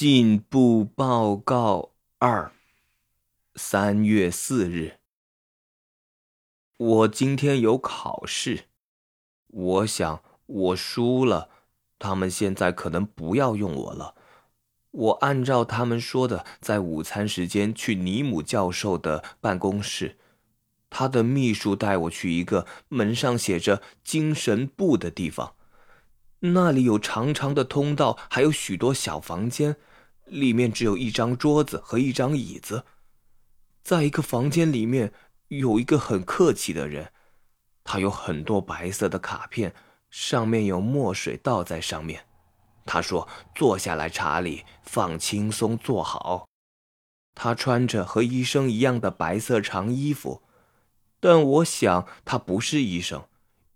进步报告二，三月四日。我今天有考试，我想我输了，他们现在可能不要用我了。我按照他们说的，在午餐时间去尼姆教授的办公室，他的秘书带我去一个门上写着“精神部”的地方。那里有长长的通道，还有许多小房间，里面只有一张桌子和一张椅子。在一个房间里面有一个很客气的人，他有很多白色的卡片，上面有墨水倒在上面。他说：“坐下来，查理，放轻松，坐好。”他穿着和医生一样的白色长衣服，但我想他不是医生。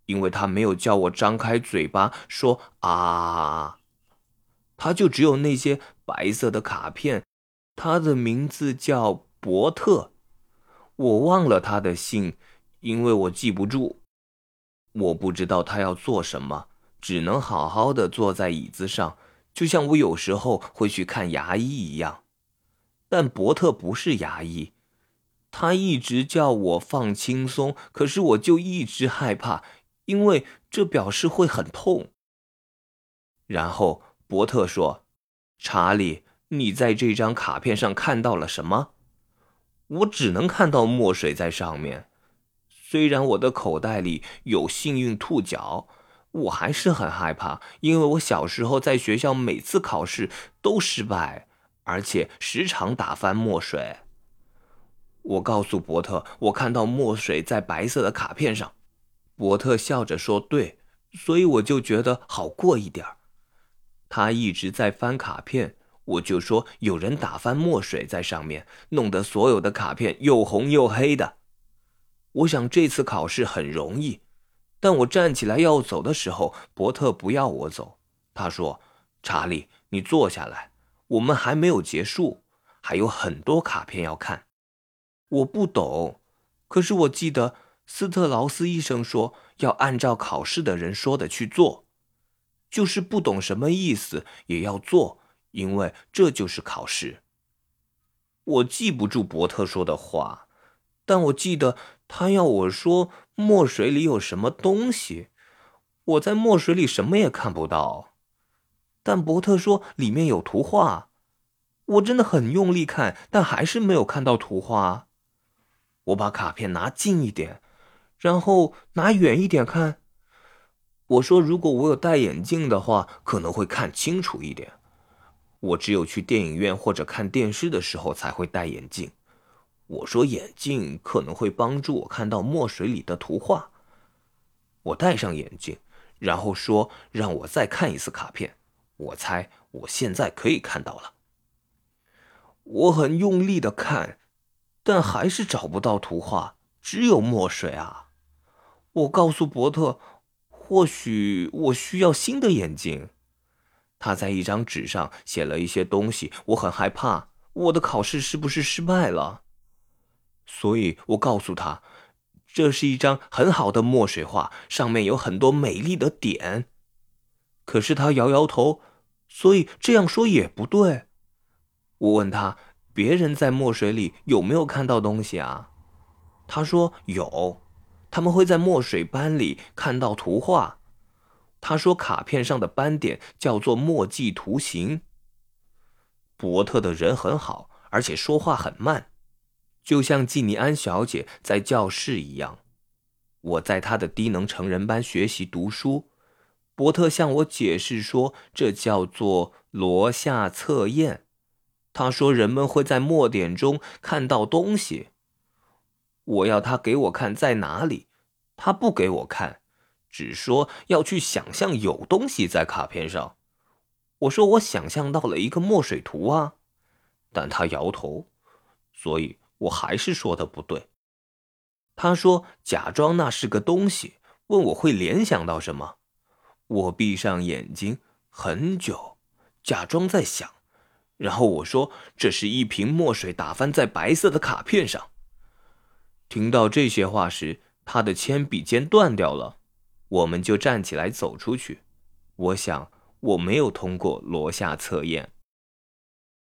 因为他没有叫我张开嘴巴说啊，他就只有那些白色的卡片。他的名字叫伯特，我忘了他的姓，因为我记不住。我不知道他要做什么，只能好好的坐在椅子上，就像我有时候会去看牙医一样。但伯特不是牙医，他一直叫我放轻松，可是我就一直害怕。因为这表示会很痛。然后伯特说：“查理，你在这张卡片上看到了什么？”我只能看到墨水在上面。虽然我的口袋里有幸运兔角，我还是很害怕，因为我小时候在学校每次考试都失败，而且时常打翻墨水。我告诉伯特，我看到墨水在白色的卡片上。伯特笑着说：“对，所以我就觉得好过一点他一直在翻卡片，我就说有人打翻墨水在上面，弄得所有的卡片又红又黑的。我想这次考试很容易，但我站起来要走的时候，伯特不要我走。他说：‘查理，你坐下来，我们还没有结束，还有很多卡片要看。’我不懂，可是我记得。”斯特劳斯医生说：“要按照考试的人说的去做，就是不懂什么意思也要做，因为这就是考试。”我记不住伯特说的话，但我记得他要我说墨水里有什么东西。我在墨水里什么也看不到，但伯特说里面有图画。我真的很用力看，但还是没有看到图画。我把卡片拿近一点。然后拿远一点看。我说：“如果我有戴眼镜的话，可能会看清楚一点。我只有去电影院或者看电视的时候才会戴眼镜。”我说：“眼镜可能会帮助我看到墨水里的图画。”我戴上眼镜，然后说：“让我再看一次卡片。”我猜我现在可以看到了。我很用力的看，但还是找不到图画，只有墨水啊。我告诉伯特，或许我需要新的眼镜。他在一张纸上写了一些东西，我很害怕，我的考试是不是失败了？所以我告诉他，这是一张很好的墨水画，上面有很多美丽的点。可是他摇摇头，所以这样说也不对。我问他，别人在墨水里有没有看到东西啊？他说有。他们会在墨水斑里看到图画。他说，卡片上的斑点叫做墨迹图形。伯特的人很好，而且说话很慢，就像季尼安小姐在教室一样。我在他的低能成人班学习读书。伯特向我解释说，这叫做罗夏测验。他说，人们会在墨点中看到东西。我要他给我看在哪里，他不给我看，只说要去想象有东西在卡片上。我说我想象到了一个墨水图啊，但他摇头，所以我还是说的不对。他说假装那是个东西，问我会联想到什么。我闭上眼睛很久，假装在想，然后我说这是一瓶墨水打翻在白色的卡片上。听到这些话时，他的铅笔尖断掉了。我们就站起来走出去。我想，我没有通过罗夏测验。